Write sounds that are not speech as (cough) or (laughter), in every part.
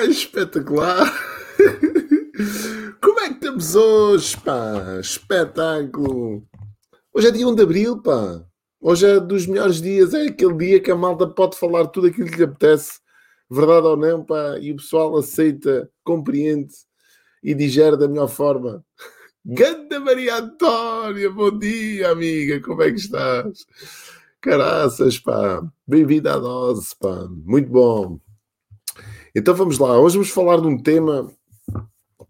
Ah, espetacular! (laughs) Como é que estamos hoje, pá? Espetáculo! Hoje é dia 1 de Abril, pá. Hoje é dos melhores dias, é aquele dia que a malta pode falar tudo aquilo que lhe apetece, verdade ou não, pá, e o pessoal aceita, compreende e digere da melhor forma. Ganda Maria Antónia, bom dia, amiga, como é que estás? Caraças, pá, bem-vinda à dose, pá, muito bom. Então vamos lá, hoje vamos falar de um tema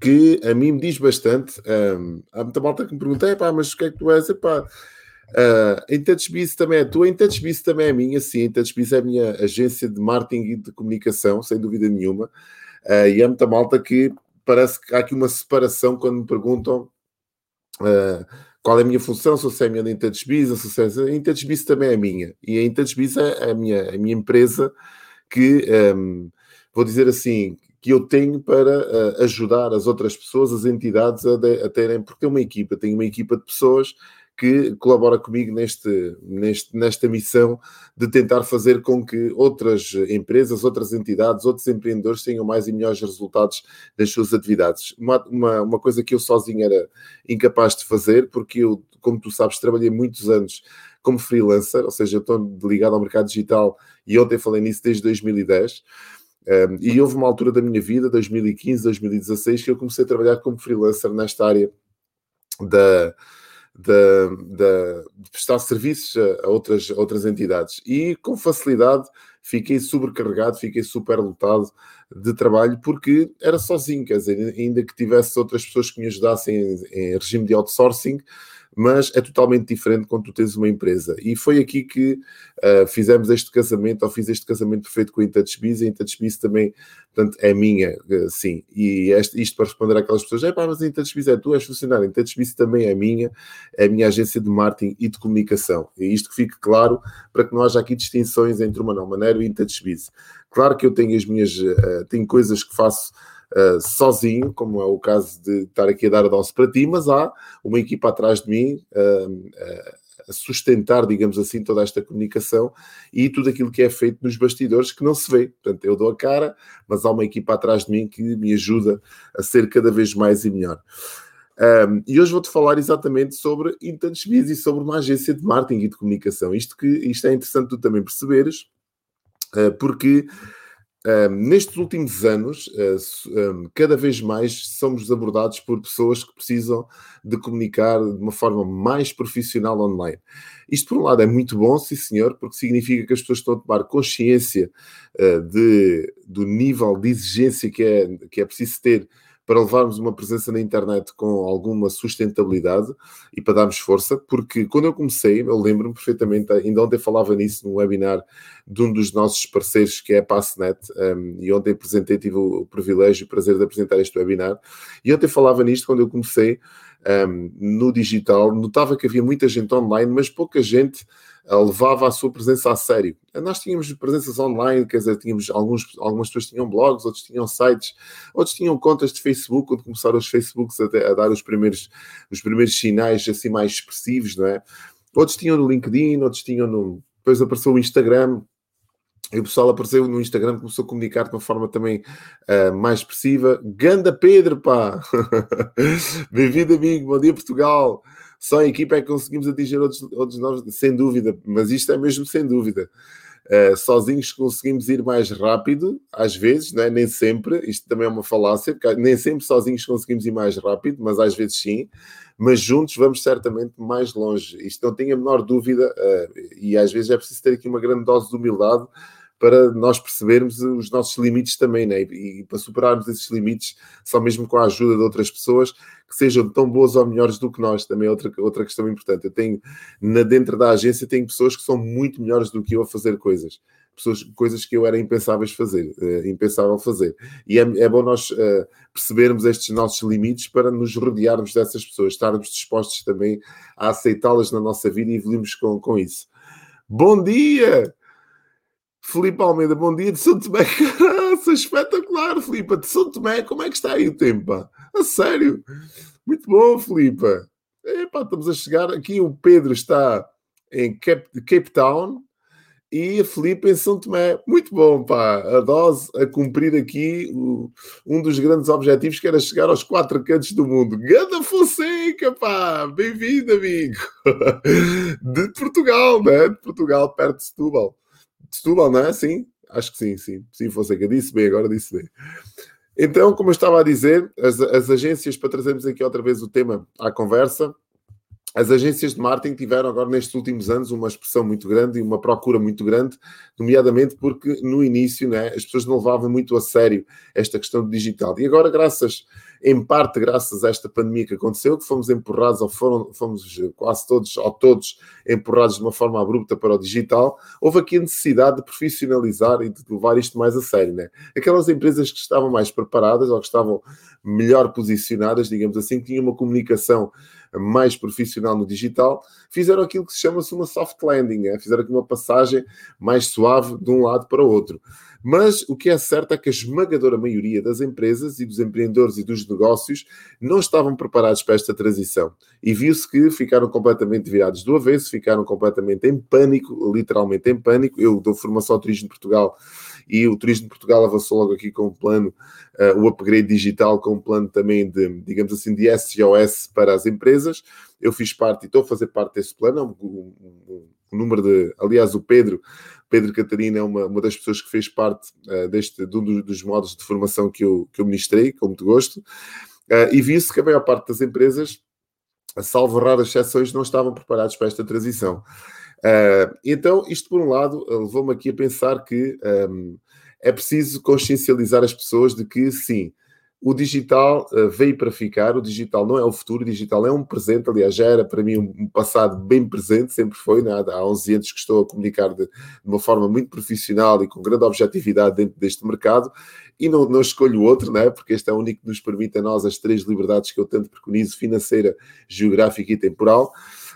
que a mim me diz bastante. Um, há muita malta que me pergunta, pá, mas o que é que tu és? Epá, uh, em TouchBiz também é tua, em TouchBiz também é minha, sim, em TouchBiz é a minha agência de marketing e de comunicação, sem dúvida nenhuma. Uh, e há muita malta que parece que há aqui uma separação quando me perguntam uh, qual é a minha função, se eu sou minha em TouchBiz, se eu em TouchBiz também é minha. E a TouchBiz é a minha, a minha empresa que, um, vou dizer assim, que eu tenho para uh, ajudar as outras pessoas, as entidades a, de, a terem, porque tenho uma equipa, tenho uma equipa de pessoas que colabora comigo neste, neste, nesta missão de tentar fazer com que outras empresas, outras entidades, outros empreendedores tenham mais e melhores resultados das suas atividades. Uma, uma, uma coisa que eu sozinho era incapaz de fazer, porque eu, como tu sabes, trabalhei muitos anos como freelancer, ou seja, estou ligado ao mercado digital e ontem falei nisso desde 2010. Um, e houve uma altura da minha vida, 2015, 2016, que eu comecei a trabalhar como freelancer nesta área da, da, da, de prestar serviços a, outras, a outras entidades. E com facilidade fiquei sobrecarregado, fiquei super lotado de trabalho porque era sozinho, quer dizer, ainda que tivesse outras pessoas que me ajudassem em, em regime de outsourcing, mas é totalmente diferente quando tu tens uma empresa. E foi aqui que uh, fizemos este casamento, ou fiz este casamento perfeito com a IntouchBiz, a IntouchBiz também, portanto, é minha, uh, sim. E este, isto para responder àquelas pessoas, é pá, mas a IntouchBiz é tu, és funcionário, a IntouchBiz também é minha, é a minha agência de marketing e de comunicação. E isto que fique claro, para que não haja aqui distinções entre o Manuel Maneiro e IntouchBiz. Claro que eu tenho as minhas, uh, tenho coisas que faço uh, sozinho, como é o caso de estar aqui a dar a para ti, mas há uma equipa atrás de mim uh, a sustentar, digamos assim, toda esta comunicação e tudo aquilo que é feito nos bastidores que não se vê. Portanto, eu dou a cara, mas há uma equipa atrás de mim que me ajuda a ser cada vez mais e melhor. Um, e hoje vou-te falar exatamente sobre Intouchbiz e sobre uma agência de marketing e de comunicação. Isto, que, isto é interessante tu também perceberes, uh, porque nestes últimos anos, uh, cada vez mais somos abordados por pessoas que precisam de comunicar de uma forma mais profissional online. Isto, por um lado, é muito bom, sim senhor, porque significa que as pessoas estão a tomar consciência uh, de, do nível de exigência que é, que é preciso ter para levarmos uma presença na internet com alguma sustentabilidade e para darmos força, porque quando eu comecei, eu lembro-me perfeitamente, ainda ontem falava nisso num webinar de um dos nossos parceiros, que é a Passnet, um, e ontem apresentei, tive o privilégio e o prazer de apresentar este webinar, e ontem falava nisto quando eu comecei um, no digital, notava que havia muita gente online, mas pouca gente levava a sua presença a sério. Nós tínhamos presenças online, quer dizer, tínhamos alguns, algumas pessoas tinham blogs, outros tinham sites, outros tinham contas de Facebook, quando começaram os Facebooks a, a dar os primeiros, os primeiros sinais assim mais expressivos, não é? Outros tinham no LinkedIn, outros tinham no. Depois apareceu o Instagram, e o pessoal apareceu no Instagram, começou a comunicar de uma forma também uh, mais expressiva. Ganda Pedro, pá! (laughs) Bem-vindo, amigo. Bom dia, Portugal. Só a equipa é que conseguimos atingir outros, outros novos, sem dúvida, mas isto é mesmo sem dúvida. Uh, sozinhos conseguimos ir mais rápido, às vezes, é? nem sempre, isto também é uma falácia, nem sempre sozinhos conseguimos ir mais rápido, mas às vezes sim, mas juntos vamos certamente mais longe. Isto não tenho a menor dúvida, uh, e às vezes é preciso ter aqui uma grande dose de humildade para nós percebermos os nossos limites também, né? e, para superarmos esses limites, só mesmo com a ajuda de outras pessoas que sejam tão boas ou melhores do que nós, também é outra, outra questão importante. Eu tenho, na, dentro da agência, tenho pessoas que são muito melhores do que eu a fazer coisas. Pessoas, coisas que eu era impensáveis fazer, uh, impensável fazer. E é, é bom nós uh, percebermos estes nossos limites para nos rodearmos dessas pessoas, estarmos dispostos também a aceitá-las na nossa vida e evoluirmos com, com isso. Bom dia! Filipe Almeida, bom dia de São Tomé. (laughs) Caraca, espetacular, Filipe. De São Tomé, como é que está aí o tempo? A sério? Muito bom, Filipe. Epá, estamos a chegar aqui. O Pedro está em Cape, Cape Town e a Filipe em São Tomé. Muito bom, pá. A dose a cumprir aqui o, um dos grandes objetivos que era chegar aos quatro cantos do mundo. Ganda Fonseca, pá. Bem-vindo, amigo. (laughs) De Portugal, né? De Portugal, perto de Setúbal. De Setúbal, não é? Sim? Acho que sim, sim. Sim, Fonseca. Disse bem, agora disse bem. Então, como eu estava a dizer, as, as agências, para trazermos aqui outra vez o tema à conversa, as agências de marketing tiveram agora nestes últimos anos uma expressão muito grande e uma procura muito grande, nomeadamente porque no início né, as pessoas não levavam muito a sério esta questão do digital. E agora, graças, em parte graças a esta pandemia que aconteceu, que fomos empurrados, ou foram, fomos quase todos, ou todos, empurrados de uma forma abrupta para o digital, houve aqui a necessidade de profissionalizar e de levar isto mais a sério. Né? Aquelas empresas que estavam mais preparadas ou que estavam melhor posicionadas, digamos assim, que tinham uma comunicação mais profissional no digital, fizeram aquilo que se chama-se uma soft landing, é? fizeram aqui uma passagem mais suave de um lado para o outro. Mas o que é certo é que a esmagadora maioria das empresas e dos empreendedores e dos negócios não estavam preparados para esta transição. E viu-se que ficaram completamente virados do avesso, ficaram completamente em pânico, literalmente em pânico. Eu dou formação ao Turismo de Portugal e o Turismo de Portugal avançou logo aqui com um plano, uh, o upgrade digital, com um plano também de, digamos assim, de SOS para as empresas. Eu fiz parte e estou a fazer parte desse plano, um, um, um número de, aliás, o Pedro, Pedro Catarina é uma, uma das pessoas que fez parte uh, deste, de um dos modos de formação que eu, que eu ministrei, com muito gosto, uh, e viu-se que a maior parte das empresas, salvo raras exceções, não estavam preparados para esta transição. Uh, então, isto por um lado levou-me aqui a pensar que um, é preciso consciencializar as pessoas de que sim, o digital uh, veio para ficar, o digital não é o futuro, o digital é um presente, aliás, já era para mim um passado bem presente, sempre foi, né? há 11 anos que estou a comunicar de, de, uma forma muito profissional e com grande objetividade dentro deste mercado, e não, não escolho outro, né? porque este é o único que nos permite a nós as três liberdades que eu tanto preconizo, financeira, geográfica e temporal.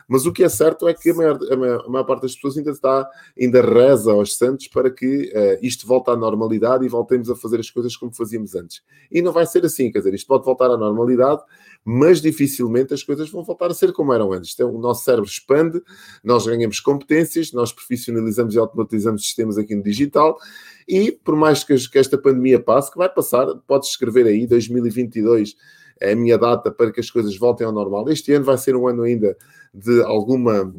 Mas o que é certo é que a maior, a maior, a maior parte das pessoas ainda está, ainda reza aos santos para que uh, isto volte à normalidade e voltemos a fazer as coisas como fazíamos antes. E não vai ser assim, quer dizer, isto pode voltar à normalidade, mas dificilmente as coisas vão voltar a ser como eram antes. Então, o nosso cérebro expande, nós ganhamos competências, nós profissionalizamos e automatizamos sistemas aqui no digital e por mais que, que esta pandemia passe, que vai passar, podes escrever aí 2022 é a minha data para que as coisas voltem ao normal. Este ano vai ser um ano ainda de alguma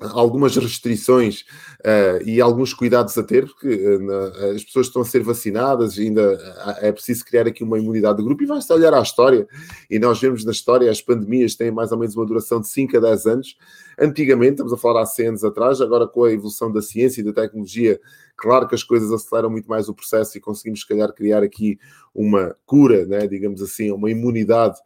algumas restrições uh, e alguns cuidados a ter, porque uh, as pessoas estão a ser vacinadas, ainda uh, é preciso criar aqui uma imunidade de grupo e vai-se olhar à história. E nós vemos na história as pandemias têm mais ou menos uma duração de 5 a 10 anos. Antigamente, estamos a falar há 100 anos atrás, agora com a evolução da ciência e da tecnologia, claro que as coisas aceleram muito mais o processo e conseguimos, se calhar, criar aqui uma cura, né, digamos assim, uma imunidade eh,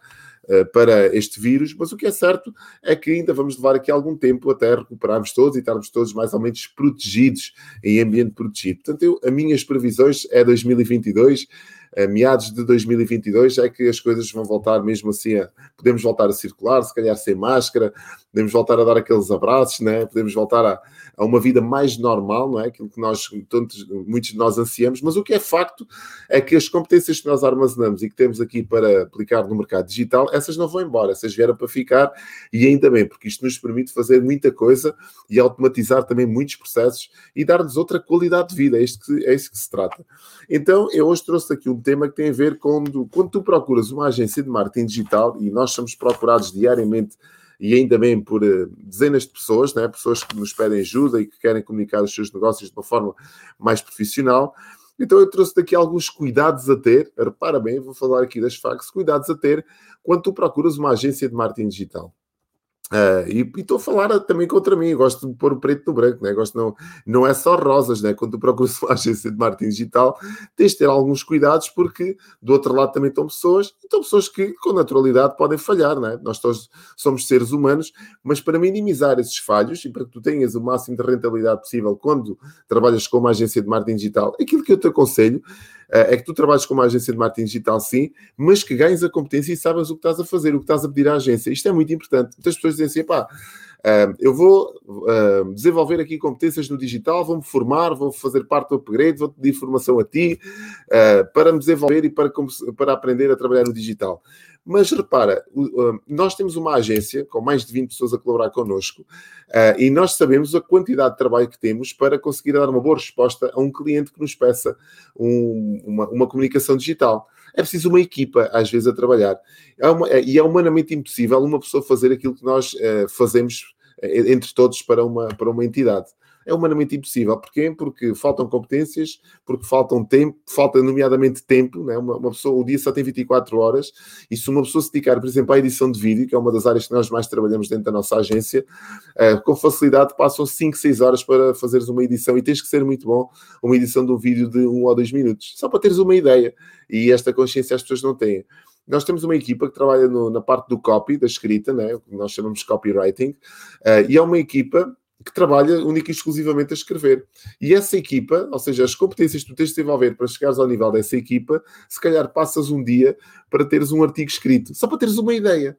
para este vírus, mas o que é certo é que ainda vamos levar aqui algum tempo até recuperarmos todos e estarmos todos mais ou menos protegidos, em ambiente protegido. Portanto, eu, as minhas previsões é 2022, a meados de 2022 é que as coisas vão voltar mesmo assim a, podemos voltar a circular, se calhar sem máscara, podemos voltar a dar aqueles abraços, né? podemos voltar a, a uma vida mais normal, não é? Aquilo que nós, tantos, muitos de nós ansiamos, mas o que é facto é que as competências que nós armazenamos e que temos aqui para aplicar no mercado digital, essas não vão embora, essas vieram para ficar e ainda bem, porque isto nos permite fazer muita coisa e automatizar também muitos processos e dar-nos outra qualidade de vida, é, isto que, é isso que se trata. Então, eu hoje trouxe aqui um tema que tem a ver com quando tu procuras uma agência de marketing digital e nós somos procurados diariamente e ainda bem por uh, dezenas de pessoas, né? pessoas que nos pedem ajuda e que querem comunicar os seus negócios de uma forma mais profissional. Então eu trouxe daqui alguns cuidados a ter, repara bem, vou falar aqui das facas, cuidados a ter quando tu procuras uma agência de marketing digital. Uh, e estou a falar também contra mim, gosto de pôr o preto no branco, né? gosto não, não é só rosas, né? quando tu procuras (laughs) uma agência de marketing digital, tens de ter alguns cuidados, porque do outro lado também estão pessoas, estão pessoas que com naturalidade podem falhar, né? nós todos somos seres humanos, mas para minimizar esses falhos e para que tu tenhas o máximo de rentabilidade possível quando trabalhas com uma agência de marketing digital, aquilo que eu te aconselho é que tu trabalhes com uma agência de marketing digital, sim, mas que ganhes a competência e sabes o que estás a fazer, o que estás a pedir à agência. Isto é muito importante. Muitas pessoas dizem assim, pá, eu vou desenvolver aqui competências no digital, vou-me formar, vou fazer parte do upgrade, vou pedir formação a ti uh, para me desenvolver e para, para aprender a trabalhar no digital. Mas repara, nós temos uma agência com mais de 20 pessoas a colaborar connosco e nós sabemos a quantidade de trabalho que temos para conseguir dar uma boa resposta a um cliente que nos peça um, uma, uma comunicação digital é preciso uma equipa, às vezes, a trabalhar. É uma, é, e é humanamente impossível uma pessoa fazer aquilo que nós uh, fazemos uh, entre todos para uma, para uma entidade é humanamente impossível. Porquê? Porque faltam competências, porque faltam tempo, falta nomeadamente tempo, né? uma, uma pessoa, o dia só tem 24 horas, e se uma pessoa se dedicar, por exemplo, à edição de vídeo, que é uma das áreas que nós mais trabalhamos dentro da nossa agência, uh, com facilidade passam 5, 6 horas para fazeres uma edição, e tens que ser muito bom, uma edição de um vídeo de 1 ou 2 minutos, só para teres uma ideia, e esta consciência as pessoas não têm. Nós temos uma equipa que trabalha no, na parte do copy, da escrita, né? nós chamamos de copywriting, uh, e é uma equipa que trabalha única e exclusivamente a escrever. E essa equipa, ou seja, as competências que tu tens de desenvolver para chegares ao nível dessa equipa, se calhar passas um dia para teres um artigo escrito, só para teres uma ideia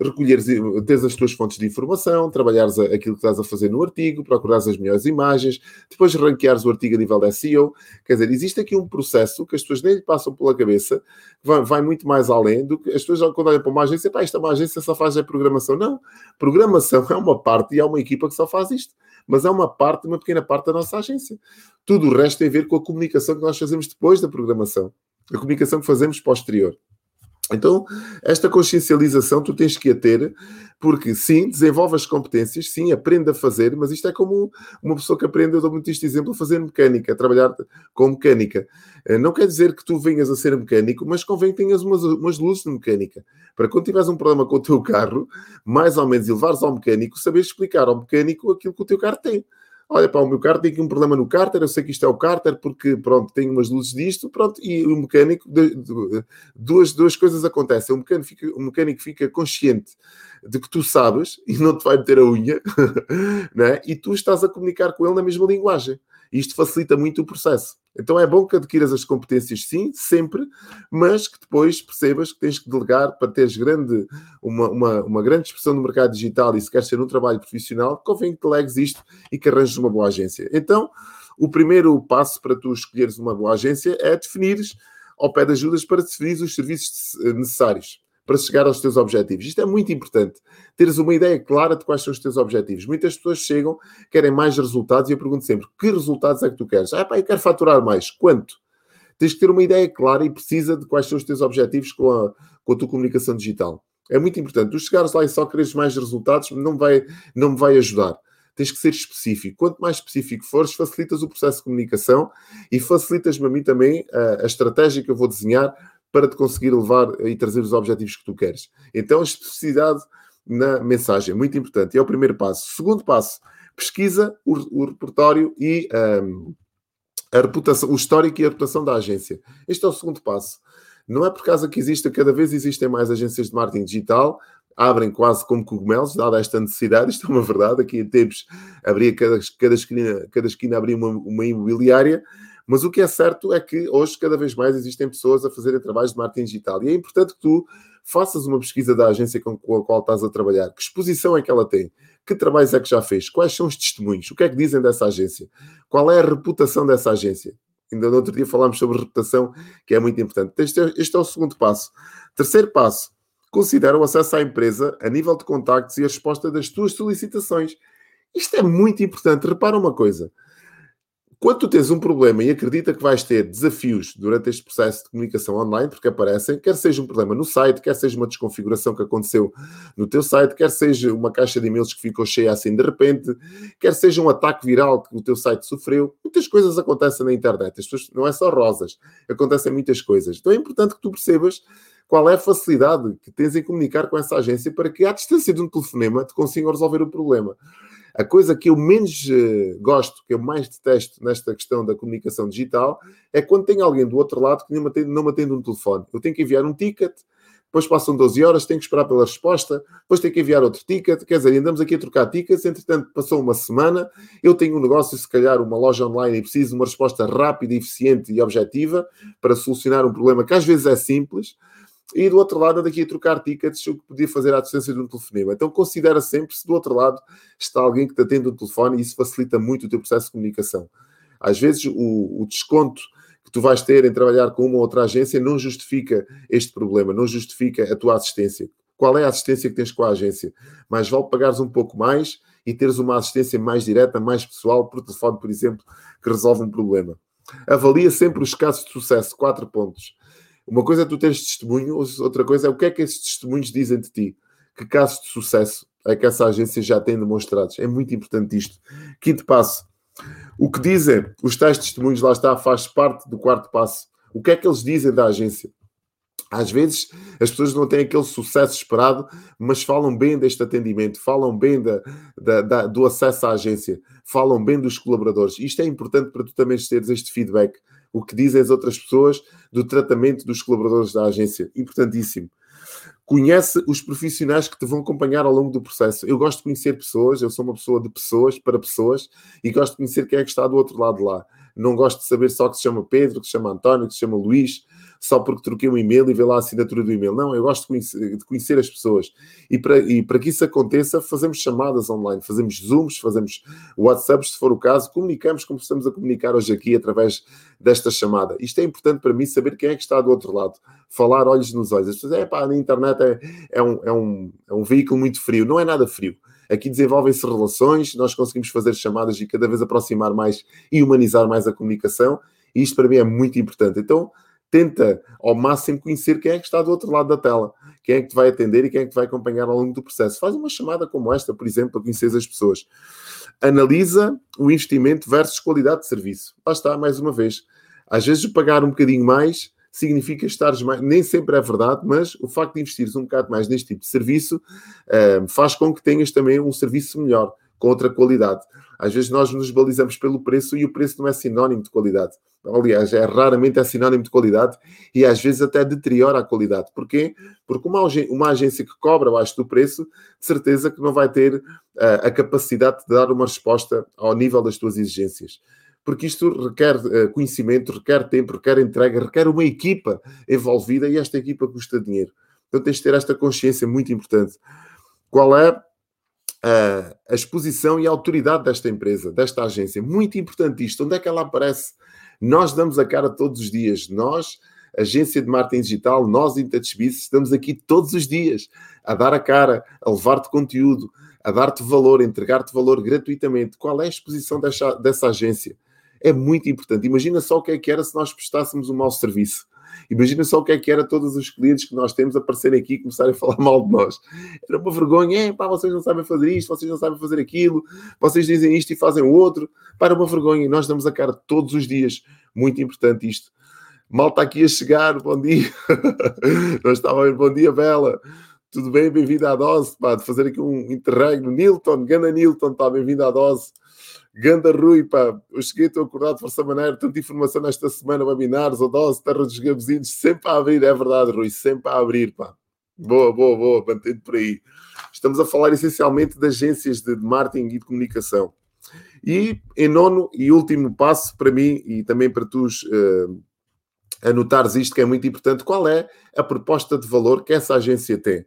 recolheres, teres as tuas fontes de informação, trabalhares aquilo que estás a fazer no artigo, procurares as melhores imagens, depois ranqueares o artigo a nível da SEO. Quer dizer, existe aqui um processo que as pessoas nem lhe passam pela cabeça, vai, vai muito mais além do que as pessoas, quando olham para uma agência, pá, esta é uma agência só faz a programação. Não, programação é uma parte e há uma equipa que só faz isto. Mas é uma parte, uma pequena parte da nossa agência. Tudo o resto tem a ver com a comunicação que nós fazemos depois da programação. A comunicação que fazemos posterior. Então, esta consciencialização tu tens que a ter, porque sim, desenvolve as competências, sim, aprende a fazer, mas isto é como uma pessoa que aprende, eu dou muito este exemplo, a fazer mecânica, a trabalhar com mecânica. Eh, não quer dizer que tu venhas a ser mecânico, mas convém que tenhas umas, umas luzes de mecânica. Para quando tiveres um problema com o teu carro, mais ou menos, levares ao mecânico, saberes explicar ao mecânico aquilo que o teu carro tem olha, para o meu carro tem aqui um problema no cárter, eu sei que isto é o cárter porque, pronto, tem umas luzes disto, pronto, e o mecânico, duas, duas coisas acontecem. O mecânico, fica, o mecânico fica consciente de que tu sabes e não te vai meter a unha, (laughs) né? e tu estás a comunicar com ele na mesma linguagem. Isto facilita muito o processo. Então é bom que adquiras as competências, sim, sempre, mas que depois percebas que tens que delegar para teres grande, uma, uma, uma grande expressão no mercado digital e se queres ter um trabalho profissional, convém que delegues isto e que arranjes uma boa agência. Então, o primeiro passo para tu escolheres uma boa agência é definires, ao pé de ajudas, para definir os serviços necessários para chegar aos teus objetivos. Isto é muito importante. Teres uma ideia clara de quais são os teus objetivos. Muitas pessoas chegam, querem mais resultados e eu pergunto sempre: que resultados é que tu queres? Ah, pá, eu quero faturar mais. Quanto? Tens que ter uma ideia clara e precisa de quais são os teus objetivos com a, com a tua comunicação digital. É muito importante. Tu chegares lá e só queres mais resultados, não, vai, não me vai ajudar tens que ser específico. Quanto mais específico fores, facilitas o processo de comunicação e facilitas-me a mim também a, a, estratégia que eu vou desenhar para te conseguir levar e trazer os objetivos que tu queres. Então, especificidade na mensagem, muito importante. É o primeiro passo. Segundo passo, pesquisa o, o repertório e um, a reputação, o histórico e a reputação da agência. Este é o segundo passo. Não é por causa que exista, cada vez existem mais agências de marketing digital, abrem quase como cogumelos, dada esta necessidade, isto é uma verdade, aqui em tempos abria cada, cada, esquina, cada esquina abria uma, uma imobiliária, mas o que é certo é que hoje cada vez mais existem pessoas a fazerem trabalhos de marketing digital e é importante que tu faças uma pesquisa da agência com a qual estás a trabalhar. Que exposição é que ela tem? Que trabalhos é que já fez? Quais são os testemunhos? O que é que dizem dessa agência? Qual é a reputação dessa agência? Ainda no outro dia falámos sobre reputação, que é muito importante. Este é, este é o segundo passo. Terceiro passo, considera o acesso à empresa a nível de contactos e a resposta das tuas solicitações. Isto é muito importante. Repara uma coisa quando tu tens um problema e acredita que vais ter desafios durante este processo de comunicação online, porque aparecem, quer seja um problema no site, quer seja uma desconfiguração que aconteceu no teu site, quer seja uma caixa de e-mails que ficou cheia assim de repente, quer seja um ataque viral que o teu site sofreu, muitas coisas acontecem na internet. As pessoas, não é só rosas, acontecem muitas coisas. Então é importante que tu percebas qual é a facilidade que tens em comunicar com essa agência para que, à distância de um telefonema, te consigam resolver o problema. A coisa que eu menos uh, gosto, que eu mais detesto nesta questão da comunicação digital, é quando tem alguém do outro lado que não me atende, não me atende um telefone. Eu tenho que enviar um ticket, depois passam 12 horas, tenho que esperar pela resposta, depois tenho que enviar outro ticket, quer dizer, andamos aqui a trocar tickets, entretanto passou uma semana, eu tenho um negócio, se calhar uma loja online e preciso de uma resposta rápida, eficiente e objetiva para solucionar um problema que às vezes é simples, e do outro lado anda aqui a trocar tickets, o que podia fazer à distância de um telefonema. Então considera sempre se do outro lado está alguém que te atende um telefone e isso facilita muito o teu processo de comunicação. Às vezes o, o desconto que tu vais ter em trabalhar com uma ou outra agência não justifica este problema, não justifica a tua assistência. Qual é a assistência que tens com a agência? Mais vale pagares um pouco mais e teres uma assistência mais direta, mais pessoal, por telefone, por exemplo, que resolve um problema. Avalia sempre os casos de sucesso, quatro pontos. Uma coisa é tu teres testemunho, outra coisa é o que é que esses testemunhos dizem de ti. Que casos de sucesso é que essa agência já tem demonstrados. É muito importante isto. Quinto passo. O que dizem os tais testemunhos, lá está, faz parte do quarto passo. O que é que eles dizem da agência? Às vezes as pessoas não têm aquele sucesso esperado, mas falam bem deste atendimento, falam bem da, da, da, do acesso à agência, falam bem dos colaboradores. Isto é importante para tu também teres este feedback. O que dizem as outras pessoas do tratamento dos colaboradores da agência. Importantíssimo. Conhece os profissionais que te vão acompanhar ao longo do processo. Eu gosto de conhecer pessoas, eu sou uma pessoa de pessoas para pessoas e gosto de conhecer quem é que está do outro lado lá. Não gosto de saber só que se chama Pedro, que se chama António, que se chama Luís só porque troquei um e-mail e vê lá a assinatura do e-mail. Não, eu gosto de conhecer, de conhecer as pessoas. E para, e para que isso aconteça, fazemos chamadas online, fazemos Zooms, fazemos WhatsApps, se for o caso, comunicamos como estamos a comunicar hoje aqui através desta chamada. Isto é importante para mim saber quem é que está do outro lado. Falar olhos nos olhos. As pessoas, é pá, na internet é, é, um, é, um, é um veículo muito frio. Não é nada frio. Aqui desenvolvem-se relações, nós conseguimos fazer chamadas e cada vez aproximar mais e humanizar mais a comunicação. E isto para mim é muito importante. Então, tenta ao máximo conhecer quem é que está do outro lado da tela, quem é que te vai atender e quem é que te vai acompanhar ao longo do processo. Faz uma chamada como esta, por exemplo, para conhecer as pessoas. Analisa o investimento versus qualidade de serviço. Lá está, mais uma vez. Às vezes, pagar um bocadinho mais significa estares mais. Nem sempre é verdade, mas o facto de investires um bocado mais neste tipo de serviço uh, faz com que tenhas também um serviço melhor, com outra qualidade. Às vezes nós nos balizamos pelo preço e o preço não é sinónimo de qualidade. Aliás, é raramente é sinónimo de qualidade e às vezes até deteriora a qualidade. Porquê? Porque uma, uma agência que cobra abaixo do preço, de certeza que não vai ter uh, a capacidade de dar uma resposta ao nível das tuas exigências. Porque isto requer uh, conhecimento, requer tempo, requer entrega, requer uma equipa envolvida e esta equipa custa dinheiro. Então tens de ter esta consciência muito importante. Qual é uh, a exposição e a autoridade desta empresa, desta agência? Muito importante isto. Onde é que ela aparece? Nós damos a cara todos os dias. Nós, agência de marketing digital, nós, InTouchBiz, estamos aqui todos os dias a dar a cara, a levar-te conteúdo, a dar-te valor, a entregar-te valor gratuitamente. Qual é a exposição dessa, dessa agência? É muito importante. Imagina só o que é que era se nós prestássemos um mau serviço. Imagina só o que é que era todos os clientes que nós temos aparecerem aqui e começarem a falar mal de nós. Era uma vergonha. É, pá, vocês não sabem fazer isto, vocês não sabem fazer aquilo, vocês dizem isto e fazem o outro. Para uma vergonha. E nós damos a cara todos os dias. Muito importante isto. Mal está aqui a chegar. Bom dia. (laughs) nós estávamos. Bom dia, Bela. Tudo bem? Bem-vindo à dose. Pá, de fazer aqui um interregno. Nilton, Gana Nilton, está bem-vindo à dose. Ganda Rui, pá, eu cheguei, estou acordado de força maneira, tanta informação nesta semana, webinars, o dose, terra dos gabezinhos, sempre a abrir, é verdade, Rui, sempre a abrir, pá. Boa, boa, boa, mantendo por aí. Estamos a falar essencialmente de agências de marketing e de comunicação. E em nono e último passo para mim e também para tu uh, anotares isto que é muito importante, qual é a proposta de valor que essa agência tem?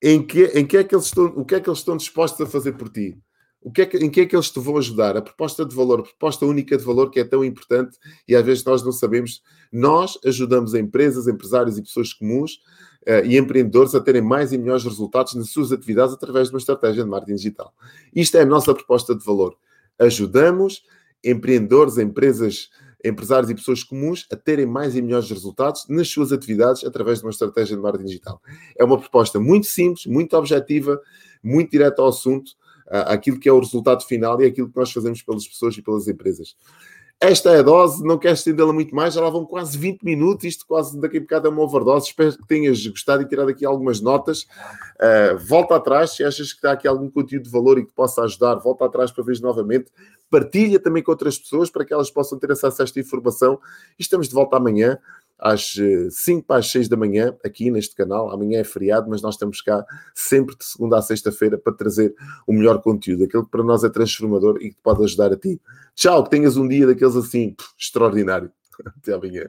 Em que, em que é que eles estão, o que é que eles estão dispostos a fazer por ti? O que é que, em que é que eles te vão ajudar? A proposta de valor, a proposta única de valor que é tão importante e às vezes nós não sabemos. Nós ajudamos empresas, empresários e pessoas comuns uh, e empreendedores a terem mais e melhores resultados nas suas atividades através de uma estratégia de marketing digital. Isto é a nossa proposta de valor. Ajudamos empreendedores, empresas, empresários e pessoas comuns a terem mais e melhores resultados nas suas atividades através de uma estratégia de marketing digital. É uma proposta muito simples, muito objetiva, muito direta ao assunto aquilo que é o resultado final e aquilo que nós fazemos pelas pessoas e pelas empresas. Esta é a dose, não quero estendê-la muito mais, já lá vão quase 20 minutos, isto quase daqui a bocado é uma overdose. Espero que tenhas gostado e tirado aqui algumas notas. Uh, volta atrás, se achas que está aqui algum conteúdo de valor e que possa ajudar, volta atrás para ver novamente. Partilha também com outras pessoas para que elas possam ter acesso a esta informação. E estamos de volta amanhã às 5 eh, para as 6 da manhã, aqui neste canal. Amanhã é feriado, mas nós estamos cá sempre de segunda a sexta-feira para trazer o melhor conteúdo, aquilo que para nós é transformador e que pode ajudar a ti. Tchau, que tenhas um dia daqueles assim extraordinário. (laughs) Até amanhã.